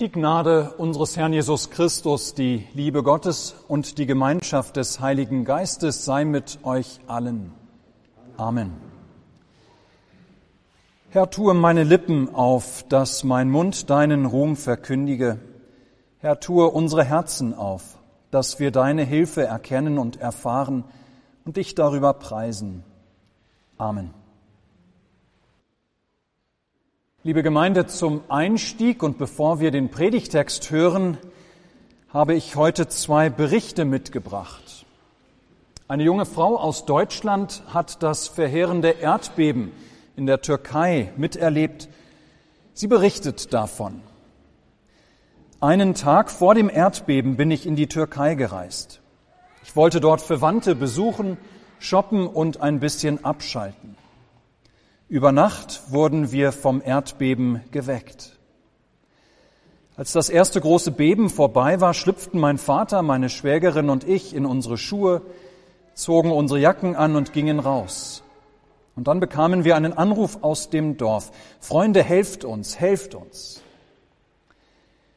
Die Gnade unseres Herrn Jesus Christus, die Liebe Gottes und die Gemeinschaft des Heiligen Geistes sei mit euch allen. Amen. Herr, tue meine Lippen auf, dass mein Mund deinen Ruhm verkündige. Herr, tue unsere Herzen auf, dass wir deine Hilfe erkennen und erfahren und dich darüber preisen. Amen. Liebe Gemeinde, zum Einstieg und bevor wir den Predigtext hören, habe ich heute zwei Berichte mitgebracht. Eine junge Frau aus Deutschland hat das verheerende Erdbeben in der Türkei miterlebt. Sie berichtet davon. Einen Tag vor dem Erdbeben bin ich in die Türkei gereist. Ich wollte dort Verwandte besuchen, shoppen und ein bisschen abschalten. Über Nacht wurden wir vom Erdbeben geweckt. Als das erste große Beben vorbei war, schlüpften mein Vater, meine Schwägerin und ich in unsere Schuhe, zogen unsere Jacken an und gingen raus. Und dann bekamen wir einen Anruf aus dem Dorf. Freunde, helft uns, helft uns.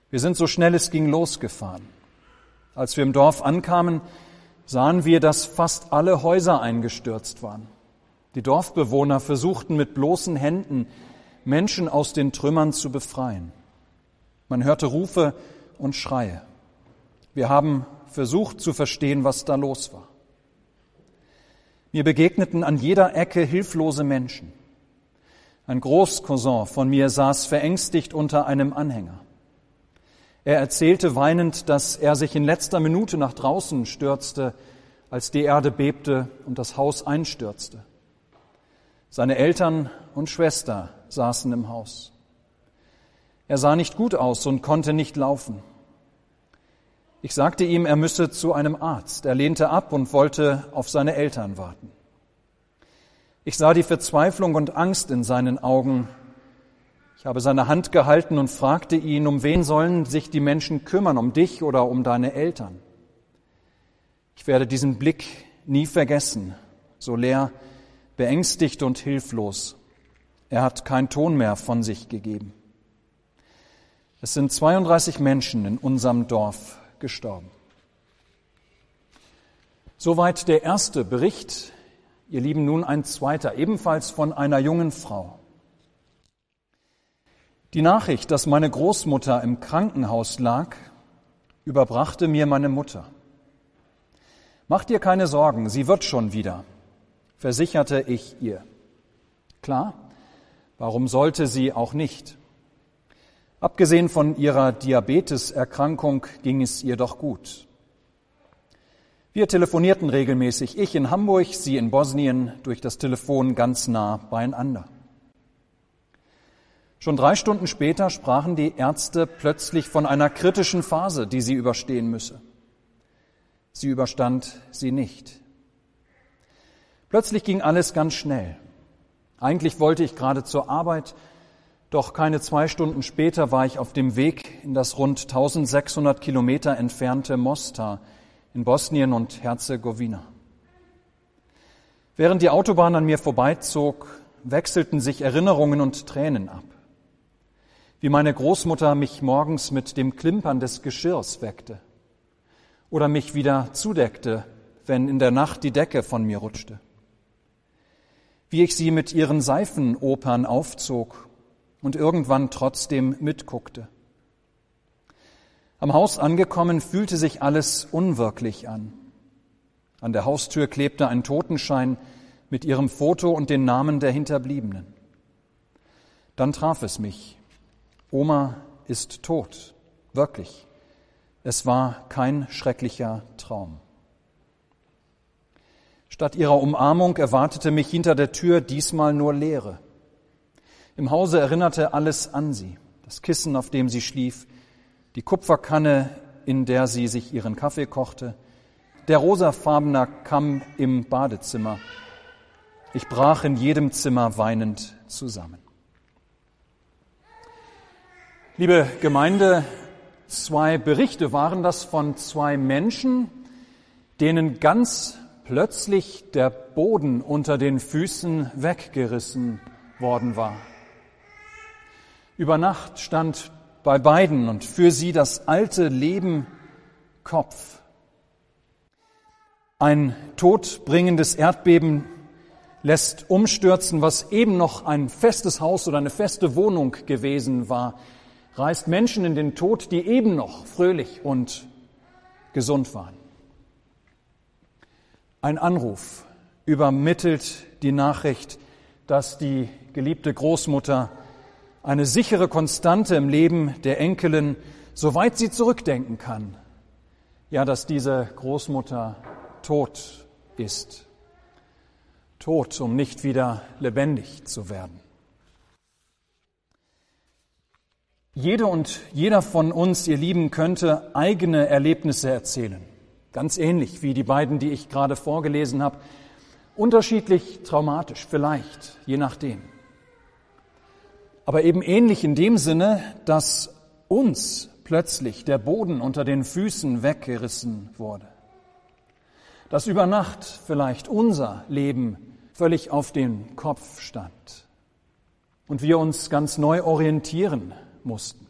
Wir sind so schnell es ging losgefahren. Als wir im Dorf ankamen, sahen wir, dass fast alle Häuser eingestürzt waren. Die Dorfbewohner versuchten mit bloßen Händen Menschen aus den Trümmern zu befreien. Man hörte Rufe und Schreie. Wir haben versucht zu verstehen, was da los war. Mir begegneten an jeder Ecke hilflose Menschen. Ein Großcousin von mir saß verängstigt unter einem Anhänger. Er erzählte weinend, dass er sich in letzter Minute nach draußen stürzte, als die Erde bebte und das Haus einstürzte. Seine Eltern und Schwester saßen im Haus. Er sah nicht gut aus und konnte nicht laufen. Ich sagte ihm, er müsse zu einem Arzt. Er lehnte ab und wollte auf seine Eltern warten. Ich sah die Verzweiflung und Angst in seinen Augen. Ich habe seine Hand gehalten und fragte ihn, um wen sollen sich die Menschen kümmern, um dich oder um deine Eltern? Ich werde diesen Blick nie vergessen, so leer beängstigt und hilflos. Er hat keinen Ton mehr von sich gegeben. Es sind 32 Menschen in unserem Dorf gestorben. Soweit der erste Bericht. Ihr Lieben, nun ein zweiter, ebenfalls von einer jungen Frau. Die Nachricht, dass meine Großmutter im Krankenhaus lag, überbrachte mir meine Mutter. Mach dir keine Sorgen, sie wird schon wieder versicherte ich ihr. Klar, warum sollte sie auch nicht? Abgesehen von ihrer Diabeteserkrankung ging es ihr doch gut. Wir telefonierten regelmäßig, ich in Hamburg, sie in Bosnien, durch das Telefon ganz nah beieinander. Schon drei Stunden später sprachen die Ärzte plötzlich von einer kritischen Phase, die sie überstehen müsse. Sie überstand sie nicht. Plötzlich ging alles ganz schnell. Eigentlich wollte ich gerade zur Arbeit, doch keine zwei Stunden später war ich auf dem Weg in das rund 1600 Kilometer entfernte Mostar in Bosnien und Herzegowina. Während die Autobahn an mir vorbeizog, wechselten sich Erinnerungen und Tränen ab. Wie meine Großmutter mich morgens mit dem Klimpern des Geschirrs weckte oder mich wieder zudeckte, wenn in der Nacht die Decke von mir rutschte wie ich sie mit ihren Seifenopern aufzog und irgendwann trotzdem mitguckte. Am Haus angekommen fühlte sich alles unwirklich an. An der Haustür klebte ein Totenschein mit ihrem Foto und den Namen der Hinterbliebenen. Dann traf es mich. Oma ist tot. Wirklich. Es war kein schrecklicher Traum. Statt ihrer Umarmung erwartete mich hinter der Tür diesmal nur Leere. Im Hause erinnerte alles an sie. Das Kissen, auf dem sie schlief, die Kupferkanne, in der sie sich ihren Kaffee kochte, der rosafarbene Kamm im Badezimmer. Ich brach in jedem Zimmer weinend zusammen. Liebe Gemeinde, zwei Berichte waren das von zwei Menschen, denen ganz plötzlich der Boden unter den Füßen weggerissen worden war. Über Nacht stand bei beiden und für sie das alte Leben Kopf. Ein todbringendes Erdbeben lässt umstürzen, was eben noch ein festes Haus oder eine feste Wohnung gewesen war, reißt Menschen in den Tod, die eben noch fröhlich und gesund waren. Ein Anruf übermittelt die Nachricht, dass die geliebte Großmutter eine sichere Konstante im Leben der Enkelin, soweit sie zurückdenken kann, ja, dass diese Großmutter tot ist. Tot, um nicht wieder lebendig zu werden. Jede und jeder von uns, ihr Lieben, könnte eigene Erlebnisse erzählen. Ganz ähnlich wie die beiden, die ich gerade vorgelesen habe. Unterschiedlich traumatisch, vielleicht, je nachdem. Aber eben ähnlich in dem Sinne, dass uns plötzlich der Boden unter den Füßen weggerissen wurde. Dass über Nacht vielleicht unser Leben völlig auf den Kopf stand und wir uns ganz neu orientieren mussten.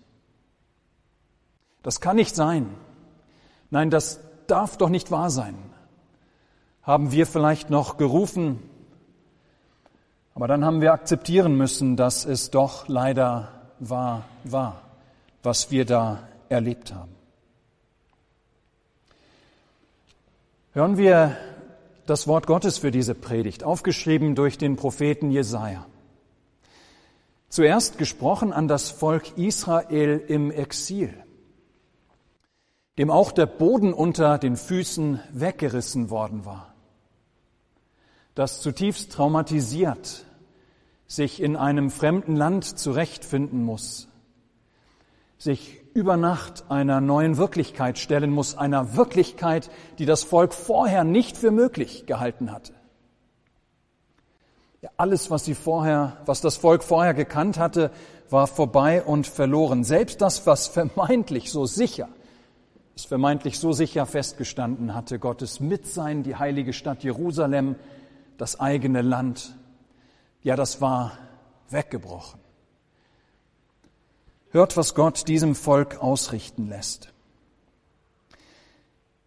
Das kann nicht sein. Nein, das darf doch nicht wahr sein. Haben wir vielleicht noch gerufen, aber dann haben wir akzeptieren müssen, dass es doch leider wahr war, was wir da erlebt haben. Hören wir das Wort Gottes für diese Predigt, aufgeschrieben durch den Propheten Jesaja. Zuerst gesprochen an das Volk Israel im Exil, dem auch der Boden unter den Füßen weggerissen worden war, das zutiefst traumatisiert sich in einem fremden Land zurechtfinden muss, sich über Nacht einer neuen Wirklichkeit stellen muss, einer Wirklichkeit, die das Volk vorher nicht für möglich gehalten hatte. Ja, alles, was sie vorher, was das Volk vorher gekannt hatte, war vorbei und verloren. Selbst das, was vermeintlich so sicher, es vermeintlich so sicher festgestanden hatte, Gottes Mitsein, die heilige Stadt Jerusalem, das eigene Land, ja, das war weggebrochen. Hört, was Gott diesem Volk ausrichten lässt.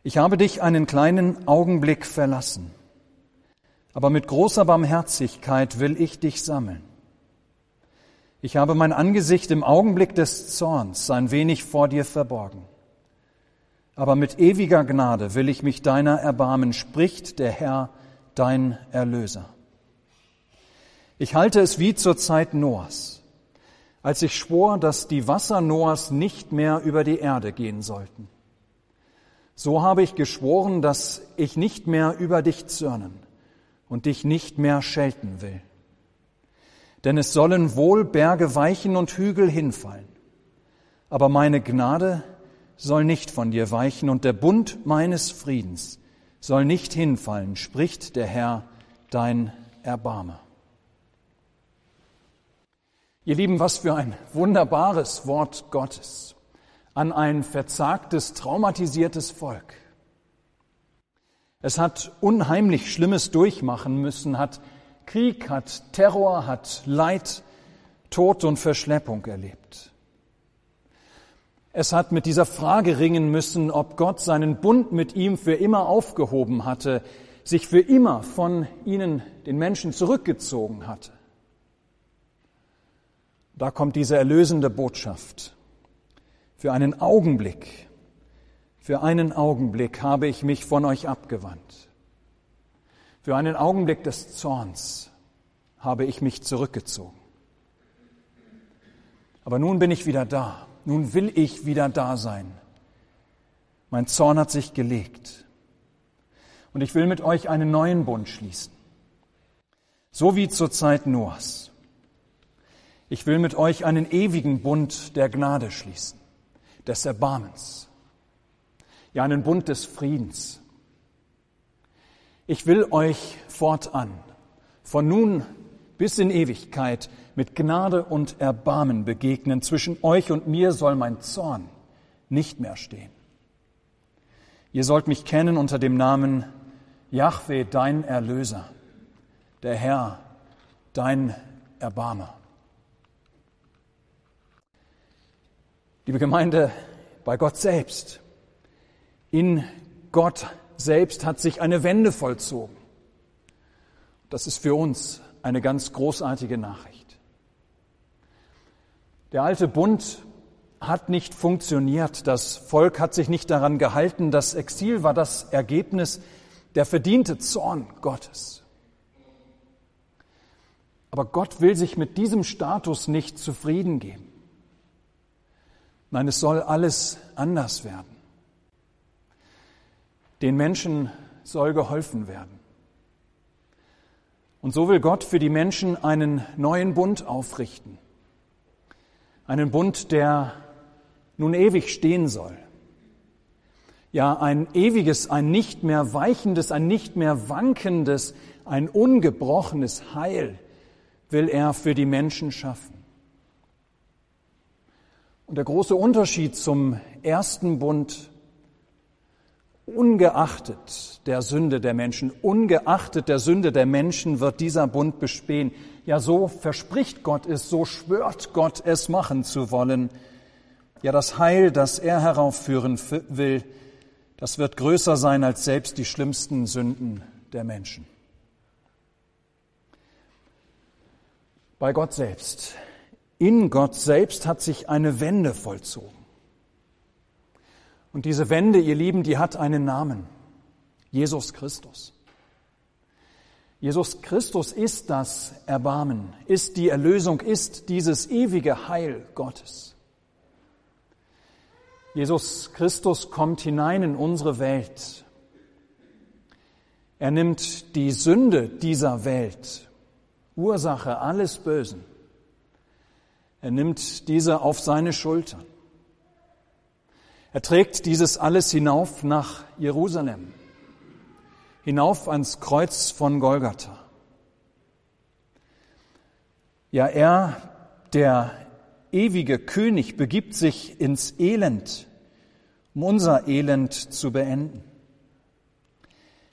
Ich habe dich einen kleinen Augenblick verlassen aber mit großer Barmherzigkeit will ich dich sammeln. Ich habe mein Angesicht im Augenblick des Zorns ein wenig vor dir verborgen. Aber mit ewiger Gnade will ich mich deiner erbarmen, spricht der Herr, dein Erlöser. Ich halte es wie zur Zeit Noahs, als ich schwor, dass die Wasser Noahs nicht mehr über die Erde gehen sollten. So habe ich geschworen, dass ich nicht mehr über dich zürnen und dich nicht mehr schelten will. Denn es sollen wohl Berge weichen und Hügel hinfallen, aber meine Gnade soll nicht von dir weichen und der Bund meines Friedens soll nicht hinfallen, spricht der Herr, dein Erbarmer. Ihr Lieben, was für ein wunderbares Wort Gottes an ein verzagtes, traumatisiertes Volk. Es hat unheimlich Schlimmes durchmachen müssen, hat Krieg, hat Terror, hat Leid, Tod und Verschleppung erlebt. Es hat mit dieser Frage ringen müssen, ob Gott seinen Bund mit ihm für immer aufgehoben hatte, sich für immer von ihnen, den Menschen, zurückgezogen hatte. Da kommt diese erlösende Botschaft. Für einen Augenblick für einen Augenblick habe ich mich von euch abgewandt. Für einen Augenblick des Zorns habe ich mich zurückgezogen. Aber nun bin ich wieder da. Nun will ich wieder da sein. Mein Zorn hat sich gelegt. Und ich will mit euch einen neuen Bund schließen. So wie zur Zeit Noahs. Ich will mit euch einen ewigen Bund der Gnade schließen, des Erbarmens ja einen Bund des Friedens. Ich will euch fortan, von nun bis in Ewigkeit, mit Gnade und Erbarmen begegnen. Zwischen euch und mir soll mein Zorn nicht mehr stehen. Ihr sollt mich kennen unter dem Namen Yahweh, dein Erlöser, der Herr, dein Erbarmer. Liebe Gemeinde, bei Gott selbst, in Gott selbst hat sich eine Wende vollzogen. Das ist für uns eine ganz großartige Nachricht. Der alte Bund hat nicht funktioniert. Das Volk hat sich nicht daran gehalten. Das Exil war das Ergebnis, der verdiente Zorn Gottes. Aber Gott will sich mit diesem Status nicht zufrieden geben. Nein, es soll alles anders werden. Den Menschen soll geholfen werden. Und so will Gott für die Menschen einen neuen Bund aufrichten. Einen Bund, der nun ewig stehen soll. Ja, ein ewiges, ein nicht mehr weichendes, ein nicht mehr wankendes, ein ungebrochenes Heil will er für die Menschen schaffen. Und der große Unterschied zum ersten Bund, ungeachtet der Sünde der Menschen, ungeachtet der Sünde der Menschen wird dieser Bund bestehen. Ja, so verspricht Gott es, so schwört Gott es machen zu wollen. Ja, das Heil, das er heraufführen will, das wird größer sein als selbst die schlimmsten Sünden der Menschen. Bei Gott selbst, in Gott selbst hat sich eine Wende vollzogen. Und diese Wende, ihr Lieben, die hat einen Namen. Jesus Christus. Jesus Christus ist das Erbarmen, ist die Erlösung, ist dieses ewige Heil Gottes. Jesus Christus kommt hinein in unsere Welt. Er nimmt die Sünde dieser Welt, Ursache alles Bösen. Er nimmt diese auf seine Schultern. Er trägt dieses alles hinauf nach Jerusalem, hinauf ans Kreuz von Golgatha. Ja, er, der ewige König begibt sich ins Elend, um unser Elend zu beenden.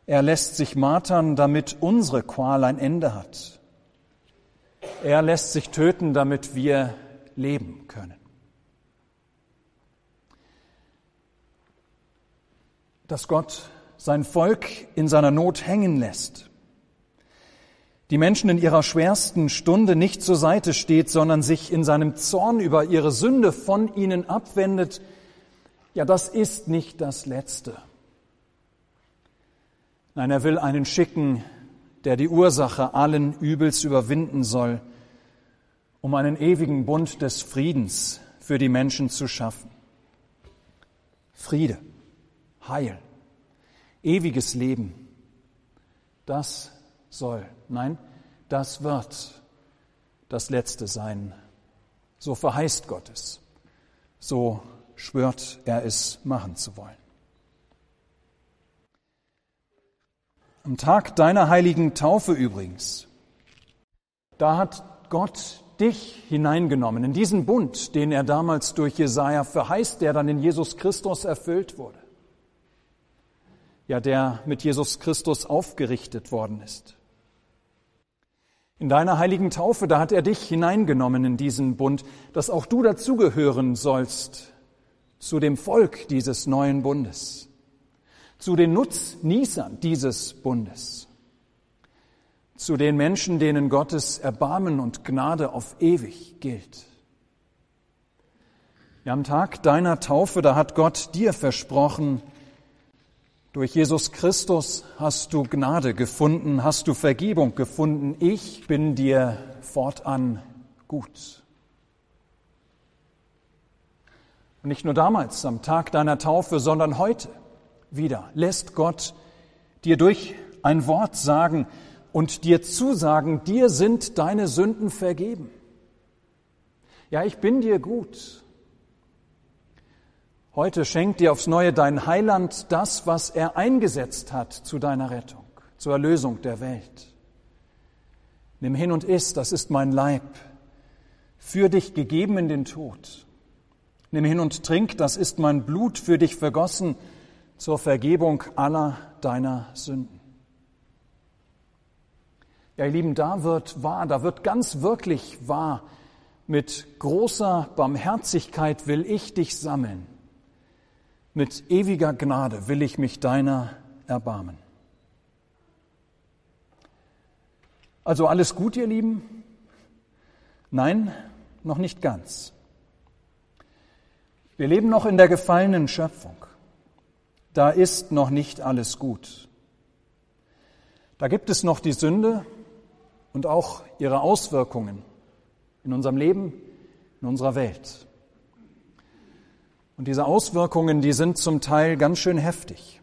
Er lässt sich martern, damit unsere Qual ein Ende hat. Er lässt sich töten, damit wir leben können. Dass Gott sein Volk in seiner Not hängen lässt, die Menschen in ihrer schwersten Stunde nicht zur Seite steht, sondern sich in seinem Zorn über ihre Sünde von ihnen abwendet, ja, das ist nicht das Letzte. Nein, er will einen schicken, der die Ursache allen Übels überwinden soll, um einen ewigen Bund des Friedens für die Menschen zu schaffen. Friede, Heil, ewiges Leben, das soll. Nein, das wird das Letzte sein. So verheißt Gott es. So schwört er es machen zu wollen. Am Tag deiner heiligen Taufe übrigens, da hat Gott dich hineingenommen in diesen Bund, den er damals durch Jesaja verheißt, der dann in Jesus Christus erfüllt wurde ja, der mit Jesus Christus aufgerichtet worden ist. In deiner heiligen Taufe, da hat er dich hineingenommen in diesen Bund, dass auch du dazugehören sollst zu dem Volk dieses neuen Bundes, zu den Nutznießern dieses Bundes, zu den Menschen, denen Gottes Erbarmen und Gnade auf ewig gilt. Ja, am Tag deiner Taufe, da hat Gott dir versprochen, durch Jesus Christus hast du Gnade gefunden, hast du Vergebung gefunden. Ich bin dir fortan gut. Und nicht nur damals, am Tag deiner Taufe, sondern heute wieder lässt Gott dir durch ein Wort sagen und dir zusagen, dir sind deine Sünden vergeben. Ja, ich bin dir gut. Heute schenkt dir aufs Neue dein Heiland das, was er eingesetzt hat zu deiner Rettung, zur Erlösung der Welt. Nimm hin und iss, das ist mein Leib, für dich gegeben in den Tod. Nimm hin und trink, das ist mein Blut für dich vergossen zur Vergebung aller deiner Sünden. Ja, ihr Lieben, da wird wahr, da wird ganz wirklich wahr, mit großer Barmherzigkeit will ich dich sammeln. Mit ewiger Gnade will ich mich deiner erbarmen. Also alles gut, ihr Lieben? Nein, noch nicht ganz. Wir leben noch in der gefallenen Schöpfung. Da ist noch nicht alles gut. Da gibt es noch die Sünde und auch ihre Auswirkungen in unserem Leben, in unserer Welt. Und diese Auswirkungen, die sind zum Teil ganz schön heftig.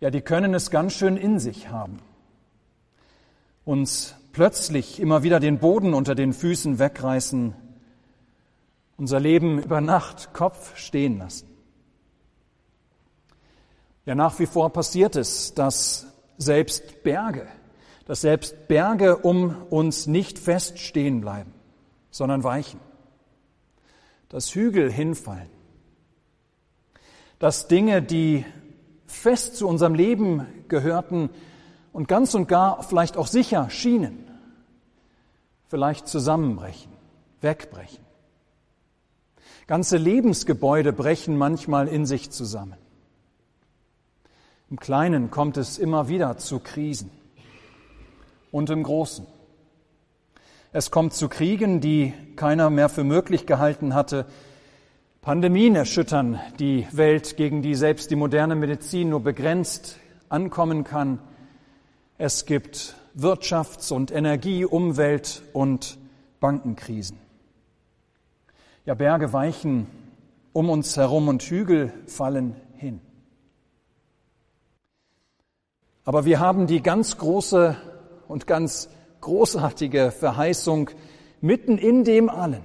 Ja, die können es ganz schön in sich haben. Uns plötzlich immer wieder den Boden unter den Füßen wegreißen, unser Leben über Nacht Kopf stehen lassen. Ja, nach wie vor passiert es, dass selbst Berge dass selbst Berge um uns nicht fest stehen bleiben, sondern weichen, dass Hügel hinfallen, dass Dinge, die fest zu unserem Leben gehörten und ganz und gar vielleicht auch sicher schienen, vielleicht zusammenbrechen, wegbrechen. Ganze Lebensgebäude brechen manchmal in sich zusammen. Im Kleinen kommt es immer wieder zu Krisen und im Großen. Es kommt zu Kriegen, die keiner mehr für möglich gehalten hatte. Pandemien erschüttern die Welt, gegen die selbst die moderne Medizin nur begrenzt ankommen kann. Es gibt Wirtschafts- und Energie-, Umwelt- und Bankenkrisen. Ja, Berge weichen um uns herum und Hügel fallen hin. Aber wir haben die ganz große und ganz großartige Verheißung mitten in dem allen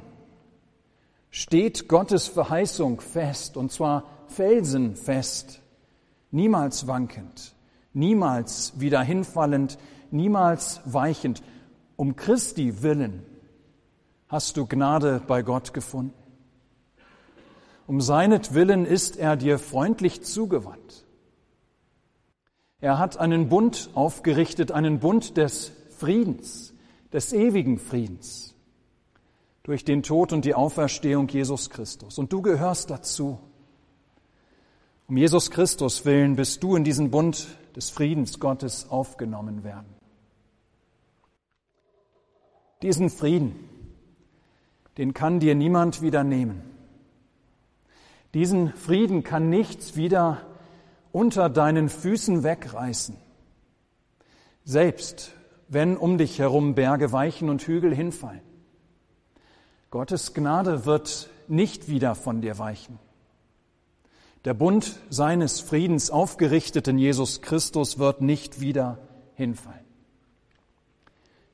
steht Gottes Verheißung fest, und zwar felsenfest, niemals wankend, niemals wieder hinfallend, niemals weichend. Um Christi willen hast du Gnade bei Gott gefunden. Um seinetwillen ist er dir freundlich zugewandt. Er hat einen Bund aufgerichtet, einen Bund des Friedens, des ewigen Friedens, durch den Tod und die Auferstehung Jesus Christus. Und du gehörst dazu. Um Jesus Christus willen bist du in diesen Bund des Friedens Gottes aufgenommen werden. Diesen Frieden, den kann dir niemand wieder nehmen. Diesen Frieden kann nichts wieder unter deinen Füßen wegreißen. Selbst wenn um dich herum Berge weichen und Hügel hinfallen. Gottes Gnade wird nicht wieder von dir weichen. Der Bund seines Friedens aufgerichtet in Jesus Christus wird nicht wieder hinfallen.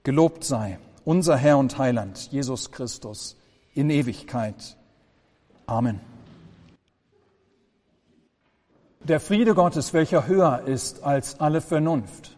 Gelobt sei unser Herr und Heiland, Jesus Christus, in Ewigkeit. Amen. Der Friede Gottes, welcher höher ist als alle Vernunft,